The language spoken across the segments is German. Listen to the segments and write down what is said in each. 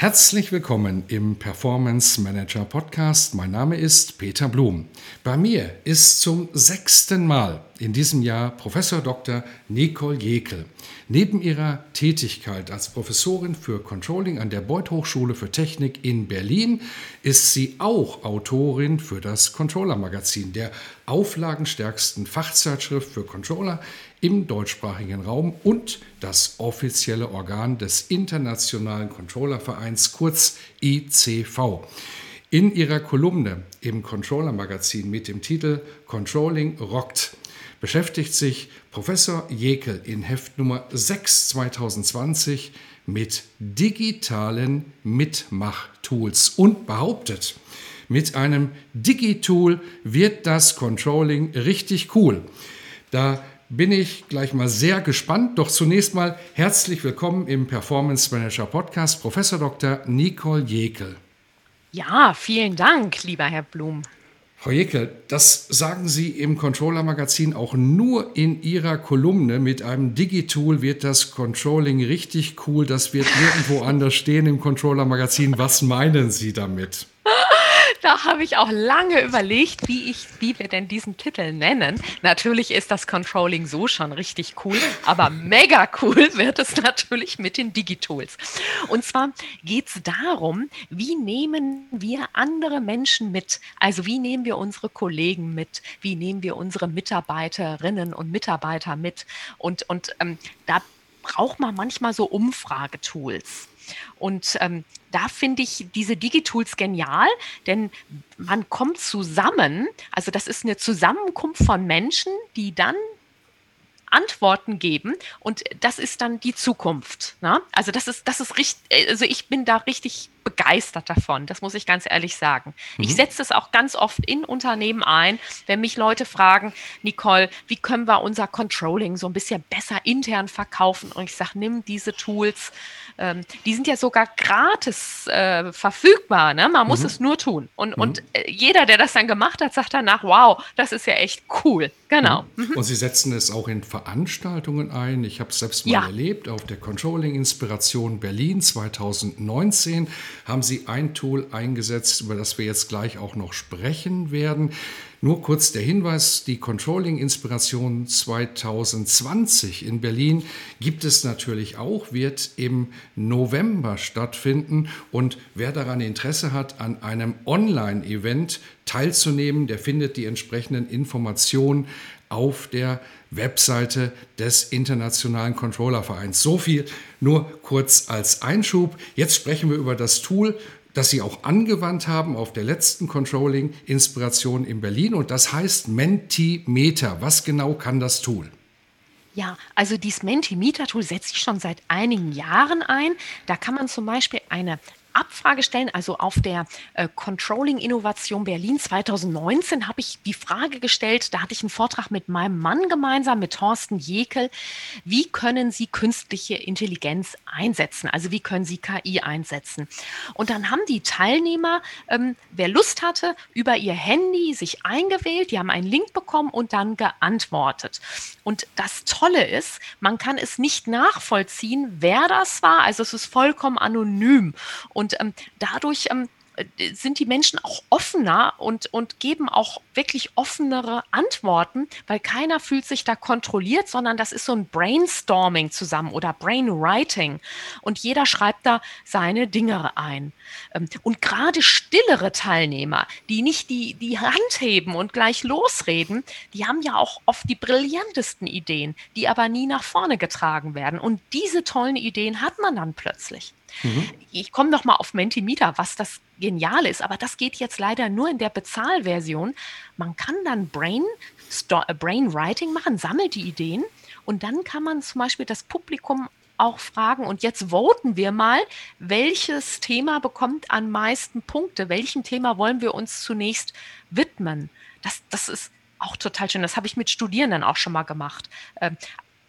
Herzlich willkommen im Performance Manager Podcast. Mein Name ist Peter Blum. Bei mir ist zum sechsten Mal in diesem Jahr Professor Dr. Nicole Jekel. Neben ihrer Tätigkeit als Professorin für Controlling an der Beuth Hochschule für Technik in Berlin ist sie auch Autorin für das Controller Magazin, der auflagenstärksten Fachzeitschrift für Controller im deutschsprachigen Raum und das offizielle Organ des Internationalen Controllervereins, kurz ICV. In ihrer Kolumne im Controller Magazin mit dem Titel Controlling rockt beschäftigt sich Professor Jekel in Heft Nummer 6 2020 mit digitalen Mitmachtools und behauptet, mit einem Digitool wird das Controlling richtig cool. Da bin ich gleich mal sehr gespannt. Doch zunächst mal herzlich willkommen im Performance Manager Podcast, Professor Dr. Nicole Jekel. Ja, vielen Dank, lieber Herr Blum. Frau Jekel, das sagen Sie im Controller-Magazin auch nur in Ihrer Kolumne. Mit einem Digitool wird das Controlling richtig cool. Das wird nirgendwo anders stehen im Controller-Magazin. Was meinen Sie damit? da habe ich auch lange überlegt, wie, ich, wie wir denn diesen Titel nennen. Natürlich ist das Controlling so schon richtig cool, aber mega cool wird es natürlich mit den Digitools. Und zwar geht es darum, wie nehmen wir andere Menschen mit? Also wie nehmen wir unsere Kollegen mit? Wie nehmen wir unsere Mitarbeiterinnen und Mitarbeiter mit? Und, und ähm, da braucht man manchmal so Umfragetools. Und ähm, da finde ich diese Digitools genial, denn man kommt zusammen. Also das ist eine Zusammenkunft von Menschen, die dann Antworten geben und das ist dann die Zukunft. Ne? Also das ist, das ist richtig, also ich bin da richtig begeistert davon, das muss ich ganz ehrlich sagen. Mhm. Ich setze es auch ganz oft in Unternehmen ein, wenn mich Leute fragen, Nicole, wie können wir unser Controlling so ein bisschen besser intern verkaufen? Und ich sage, nimm diese Tools, ähm, die sind ja sogar gratis äh, verfügbar, ne? man muss mhm. es nur tun. Und, mhm. und äh, jeder, der das dann gemacht hat, sagt danach, wow, das ist ja echt cool. Genau. Mhm. mhm. Und Sie setzen es auch in Veranstaltungen ein. Ich habe es selbst mal ja. erlebt auf der Controlling Inspiration Berlin 2019 haben Sie ein Tool eingesetzt, über das wir jetzt gleich auch noch sprechen werden. Nur kurz der Hinweis, die Controlling Inspiration 2020 in Berlin gibt es natürlich auch, wird im November stattfinden und wer daran Interesse hat, an einem Online-Event teilzunehmen, der findet die entsprechenden Informationen auf der Webseite des Internationalen Controllervereins. So viel nur kurz als Einschub. Jetzt sprechen wir über das Tool, das Sie auch angewandt haben auf der letzten Controlling-Inspiration in Berlin und das heißt Mentimeter. Was genau kann das Tool? Ja, also dieses Mentimeter-Tool setze ich schon seit einigen Jahren ein. Da kann man zum Beispiel eine Abfrage stellen. Also auf der äh, Controlling Innovation Berlin 2019 habe ich die Frage gestellt, da hatte ich einen Vortrag mit meinem Mann gemeinsam, mit Thorsten Jekel, wie können Sie künstliche Intelligenz einsetzen? Also wie können Sie KI einsetzen? Und dann haben die Teilnehmer, ähm, wer Lust hatte, über ihr Handy sich eingewählt, die haben einen Link bekommen und dann geantwortet. Und das Tolle ist, man kann es nicht nachvollziehen, wer das war. Also es ist vollkommen anonym. Und und ähm, dadurch ähm, äh, sind die Menschen auch offener und, und geben auch wirklich offenere Antworten, weil keiner fühlt sich da kontrolliert, sondern das ist so ein Brainstorming zusammen oder Brainwriting. Und jeder schreibt da seine Dinge ein. Ähm, und gerade stillere Teilnehmer, die nicht die, die Hand heben und gleich losreden, die haben ja auch oft die brillantesten Ideen, die aber nie nach vorne getragen werden. Und diese tollen Ideen hat man dann plötzlich. Mhm. Ich komme noch mal auf Mentimeter, was das Geniale ist, aber das geht jetzt leider nur in der Bezahlversion. Man kann dann Brain, Brainwriting machen, sammelt die Ideen Und dann kann man zum Beispiel das Publikum auch fragen, und jetzt voten wir mal, welches Thema bekommt am meisten Punkte? Welchem Thema wollen wir uns zunächst widmen? Das, das ist auch total schön. Das habe ich mit Studierenden auch schon mal gemacht.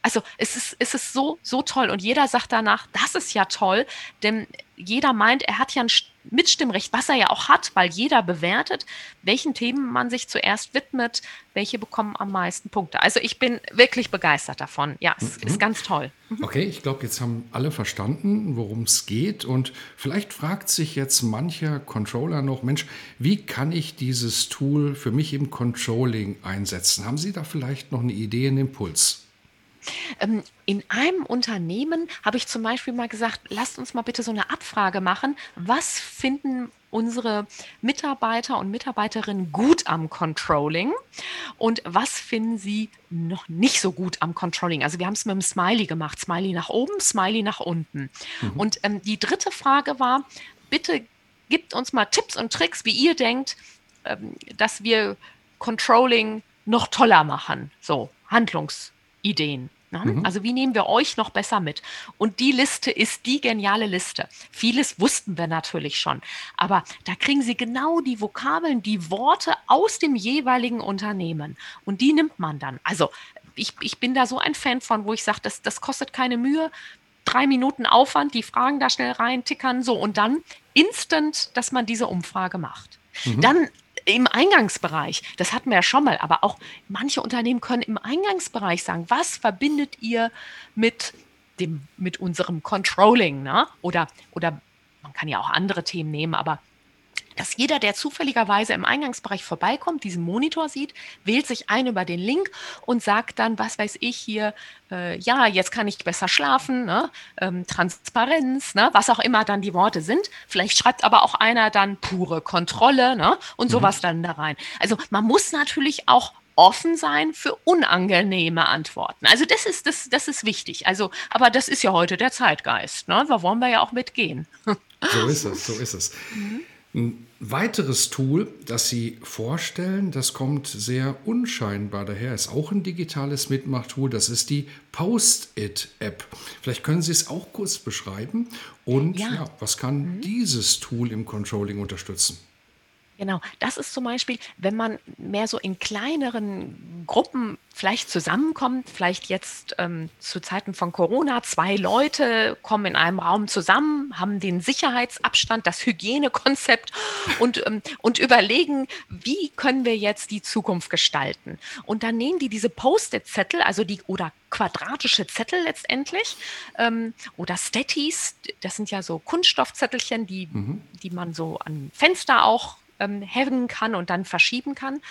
Also es ist, es ist so, so toll. Und jeder sagt danach, das ist ja toll, denn jeder meint, er hat ja ein Mitstimmrecht, was er ja auch hat, weil jeder bewertet, welchen Themen man sich zuerst widmet, welche bekommen am meisten Punkte. Also ich bin wirklich begeistert davon. Ja, es mhm. ist ganz toll. Mhm. Okay, ich glaube, jetzt haben alle verstanden, worum es geht. Und vielleicht fragt sich jetzt mancher Controller noch, Mensch, wie kann ich dieses Tool für mich im Controlling einsetzen? Haben Sie da vielleicht noch eine Idee, einen Impuls? Ähm, in einem Unternehmen habe ich zum Beispiel mal gesagt, lasst uns mal bitte so eine Abfrage machen. Was finden unsere Mitarbeiter und Mitarbeiterinnen gut am Controlling und was finden sie noch nicht so gut am Controlling? Also wir haben es mit dem Smiley gemacht, Smiley nach oben, Smiley nach unten. Mhm. Und ähm, die dritte Frage war, bitte gebt uns mal Tipps und Tricks, wie ihr denkt, ähm, dass wir Controlling noch toller machen. So, Handlungsideen. Ne? Mhm. Also wie nehmen wir euch noch besser mit? Und die Liste ist die geniale Liste. Vieles wussten wir natürlich schon, aber da kriegen Sie genau die Vokabeln, die Worte aus dem jeweiligen Unternehmen und die nimmt man dann. Also ich, ich bin da so ein Fan von, wo ich sage, das, das kostet keine Mühe, drei Minuten Aufwand, die Fragen da schnell rein tickern, so und dann instant, dass man diese Umfrage macht. Mhm. Dann im Eingangsbereich, das hatten wir ja schon mal, aber auch manche Unternehmen können im Eingangsbereich sagen, was verbindet ihr mit dem, mit unserem Controlling, ne? Oder, oder man kann ja auch andere Themen nehmen, aber dass jeder, der zufälligerweise im Eingangsbereich vorbeikommt, diesen Monitor sieht, wählt sich ein über den Link und sagt dann, was weiß ich hier, äh, ja, jetzt kann ich besser schlafen, ne? ähm, Transparenz, ne? was auch immer dann die Worte sind. Vielleicht schreibt aber auch einer dann pure Kontrolle ne? und mhm. sowas mhm. dann da rein. Also man muss natürlich auch offen sein für unangenehme Antworten. Also das ist, das, das ist wichtig. Also, aber das ist ja heute der Zeitgeist. Ne? Da wollen wir ja auch mitgehen. So ist es, so ist es. Mhm. Ein weiteres Tool, das Sie vorstellen, das kommt sehr unscheinbar daher, ist auch ein digitales Mitmachtool, das ist die Post-it-App. Vielleicht können Sie es auch kurz beschreiben und ja. Ja, was kann mhm. dieses Tool im Controlling unterstützen? Genau, das ist zum Beispiel, wenn man mehr so in kleineren Gruppen vielleicht zusammenkommt, vielleicht jetzt ähm, zu Zeiten von Corona, zwei Leute kommen in einem Raum zusammen, haben den Sicherheitsabstand, das Hygienekonzept und, ähm, und überlegen, wie können wir jetzt die Zukunft gestalten. Und dann nehmen die diese Post-it-Zettel, also die oder quadratische Zettel letztendlich ähm, oder Stetties, das sind ja so Kunststoffzettelchen, die, mhm. die man so an Fenster auch ähm, hängen kann und dann verschieben kann.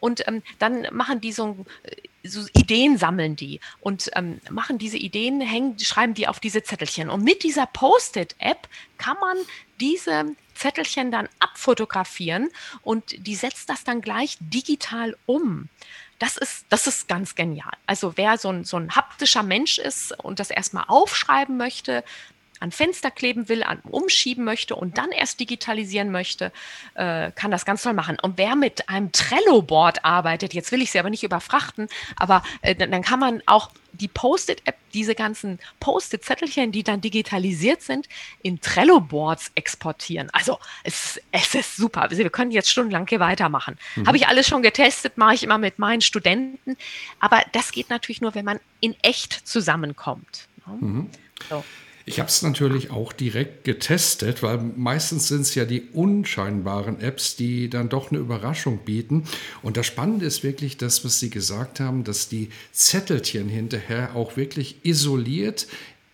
Und ähm, dann machen die so, äh, so, Ideen sammeln die und ähm, machen diese Ideen, hängen, schreiben die auf diese Zettelchen. Und mit dieser Post-it-App kann man diese Zettelchen dann abfotografieren und die setzt das dann gleich digital um. Das ist, das ist ganz genial. Also wer so ein, so ein haptischer Mensch ist und das erstmal aufschreiben möchte, an Fenster kleben will, an umschieben möchte und dann erst digitalisieren möchte, äh, kann das ganz toll machen. Und wer mit einem Trello-Board arbeitet, jetzt will ich sie aber nicht überfrachten, aber äh, dann kann man auch die Post-it-App, diese ganzen Post-it-Zettelchen, die dann digitalisiert sind, in Trello-Boards exportieren. Also es, es ist super. Also wir können jetzt stundenlang hier weitermachen. Mhm. Habe ich alles schon getestet, mache ich immer mit meinen Studenten. Aber das geht natürlich nur, wenn man in echt zusammenkommt. Mhm. So. Ich habe es natürlich auch direkt getestet, weil meistens sind es ja die unscheinbaren Apps, die dann doch eine Überraschung bieten. Und das Spannende ist wirklich das, was Sie gesagt haben, dass die Zettelchen hinterher auch wirklich isoliert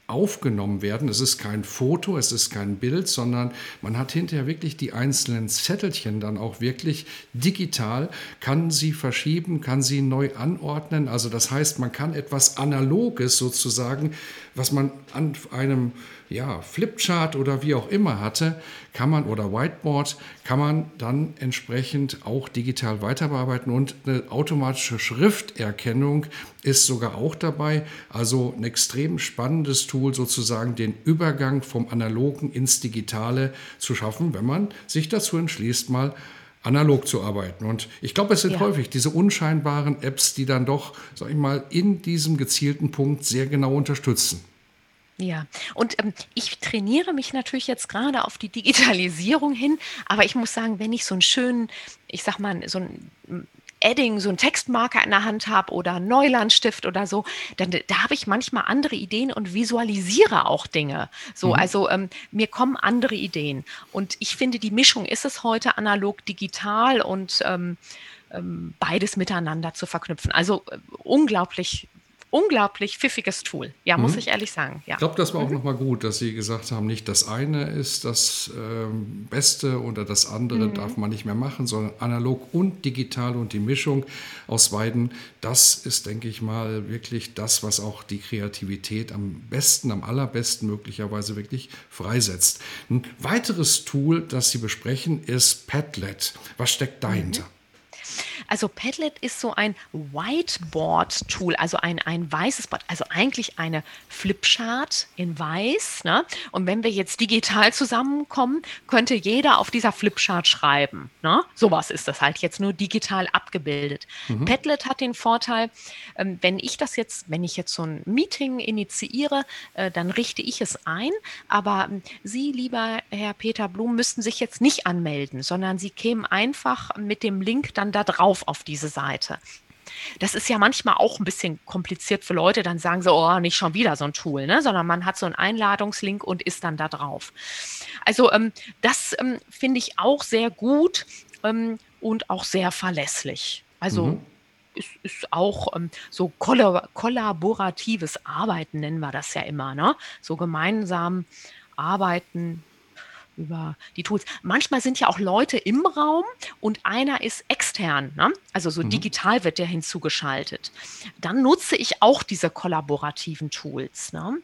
aufgenommen werden. Es ist kein Foto, es ist kein Bild, sondern man hat hinterher wirklich die einzelnen Zettelchen dann auch wirklich digital, kann sie verschieben, kann sie neu anordnen. Also das heißt, man kann etwas Analoges sozusagen, was man an einem ja, Flipchart oder wie auch immer hatte, kann man oder Whiteboard, kann man dann entsprechend auch digital weiter bearbeiten und eine automatische Schrifterkennung ist sogar auch dabei. Also ein extrem spannendes Tool, sozusagen den Übergang vom Analogen ins Digitale zu schaffen, wenn man sich dazu entschließt, mal analog zu arbeiten. Und ich glaube, es sind Ja. häufig diese unscheinbaren Apps, die dann doch, sag ich mal, in diesem gezielten Punkt sehr genau unterstützen. Ja, und ähm, ich trainiere mich natürlich jetzt gerade auf die Digitalisierung hin, aber ich muss sagen, wenn ich so einen schönen, ich sag mal, so ein Edding, so einen Textmarker in der Hand habe oder einen Neulandstift oder so, dann da habe ich manchmal andere Ideen und visualisiere auch Dinge. So, also ähm, mir kommen andere Ideen. Und ich finde, die Mischung ist es heute analog, digital und ähm, ähm, beides miteinander zu verknüpfen. Also äh, unglaublich, unglaublich pfiffiges Tool. Ja, muss ich ehrlich sagen. Ja. Ich glaube, das war auch nochmal gut, dass Sie gesagt haben, nicht das eine ist das ähm, Beste oder das andere darf man nicht mehr machen, sondern analog und digital und die Mischung aus beiden, das ist, denke ich mal, wirklich das, was auch die Kreativität am besten, am allerbesten möglicherweise wirklich freisetzt. Ein weiteres Tool, das Sie besprechen, ist Padlet. Was steckt dahinter? Also Padlet ist so ein Whiteboard-Tool, also ein, ein weißes Board, also eigentlich eine Flipchart in weiß. Ne? Und wenn wir jetzt digital zusammenkommen, könnte jeder auf dieser Flipchart schreiben. Ne? Sowas ist das halt jetzt nur digital abgebildet. Padlet hat den Vorteil, ähm, wenn ich das jetzt, wenn ich jetzt so ein Meeting initiiere, äh, dann richte ich es ein. Aber ähm, Sie, lieber Herr Peter Blum, müssten sich jetzt nicht anmelden, sondern Sie kämen einfach mit dem Link dann da drauf auf diese Seite. Das ist ja manchmal auch ein bisschen kompliziert für Leute, dann sagen sie, oh, nicht schon wieder so ein Tool, ne? sondern man hat so einen Einladungslink und ist dann da drauf. Also ähm, das ähm, finde ich auch sehr gut ähm, und auch sehr verlässlich. Also ist, ist auch ähm, so kolla kollaboratives Arbeiten, nennen wir das ja immer, ne? so gemeinsam arbeiten über die Tools. Manchmal sind ja auch Leute im Raum und einer ist extern, ne? also so digital wird der hinzugeschaltet. Dann nutze ich auch diese kollaborativen Tools. Ne?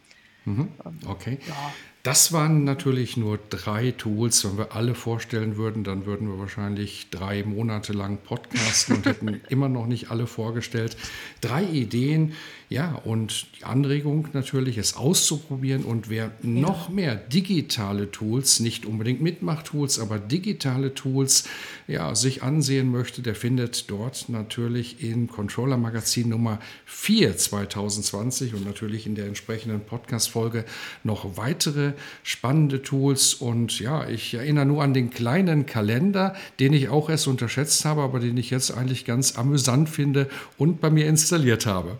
Okay. Ja. Das waren natürlich nur drei Tools. Wenn wir alle vorstellen würden, dann würden wir wahrscheinlich drei Monate lang podcasten und hätten immer noch nicht alle vorgestellt. Drei Ideen, ja, und die Anregung natürlich, es auszuprobieren. Und wer noch mehr digitale Tools, nicht unbedingt Mitmachtools, aber digitale Tools, ja, sich ansehen möchte, der findet dort natürlich in Controller Magazin Nummer 4 2020 und natürlich in der entsprechenden Podcast-Folge noch weitere spannende Tools. Und ja, ich erinnere nur an den kleinen Kalender, den ich auch erst unterschätzt habe, aber den ich jetzt eigentlich ganz amüsant finde und bei mir installiert habe.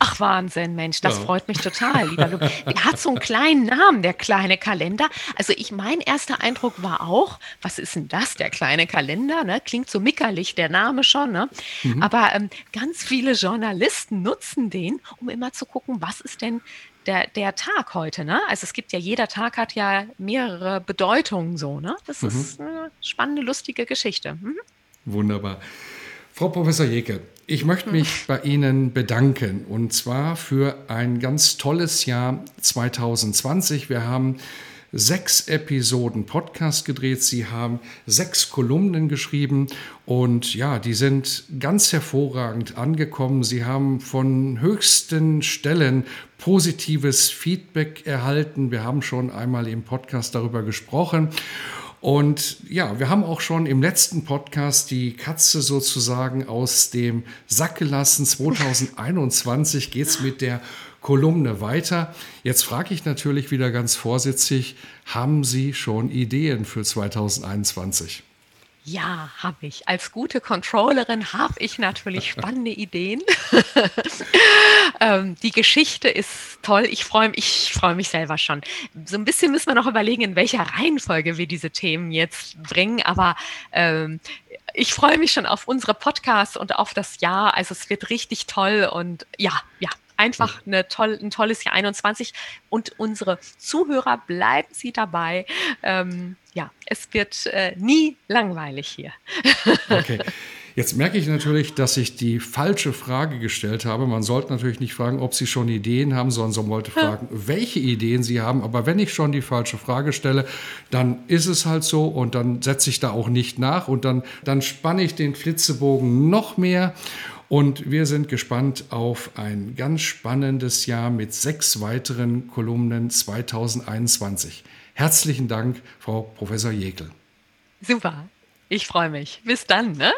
Ach Wahnsinn, Mensch, das Ja. freut mich total, lieber Luke. Der hat so einen kleinen Namen, der kleine Kalender. Also ich, mein erster Eindruck war auch, was ist denn das, der kleine Kalender? Ne? Klingt so mickerlich, der Name schon. Ne? Aber ähm, ganz viele Journalisten nutzen den, um immer zu gucken, was ist denn der, der Tag heute. Ne? Also es gibt ja, jeder Tag hat ja mehrere Bedeutungen so. Ne? Das ist eine spannende, lustige Geschichte. Mhm. Wunderbar. Frau Professor Jecke, ich möchte mich bei Ihnen bedanken und zwar für ein ganz tolles Jahr 2020. Wir haben sechs Episoden Podcast gedreht. Sie haben sechs Kolumnen geschrieben und ja, die sind ganz hervorragend angekommen. Sie haben von höchsten Stellen positives Feedback erhalten. Wir haben schon einmal im Podcast darüber gesprochen. Und ja, wir haben auch schon im letzten Podcast die Katze sozusagen aus dem Sack gelassen. 2021 geht es mit der Kolumne weiter. Jetzt frage ich natürlich wieder ganz vorsitzig, haben Sie schon Ideen für 2021? Ja, habe ich. Als gute Controllerin habe ich natürlich spannende Ideen. ähm, die Geschichte ist toll. Ich freue mich, ich freue mich selber schon. So ein bisschen müssen wir noch überlegen, in welcher Reihenfolge wir diese Themen jetzt bringen. Aber ähm, ich freue mich schon auf unsere Podcasts und auf das Jahr. Also es wird richtig toll und ja, ja. Einfach eine toll, ein tolles Jahr 21 und unsere Zuhörer bleiben Sie dabei. Ähm, ja, es wird äh, nie langweilig hier. Okay. Jetzt merke ich natürlich, dass ich die falsche Frage gestellt habe. Man sollte natürlich nicht fragen, ob Sie schon Ideen haben, sondern man wollte fragen, welche Ideen Sie haben. Aber wenn ich schon die falsche Frage stelle, dann ist es halt so und dann setze ich da auch nicht nach und dann, dann spanne ich den Flitzebogen noch mehr. Und wir sind gespannt auf ein ganz spannendes Jahr mit sechs weiteren Kolumnen 2021. Herzlichen Dank, Frau Professor Jekel. Super. Ich freue mich. Bis dann, ne?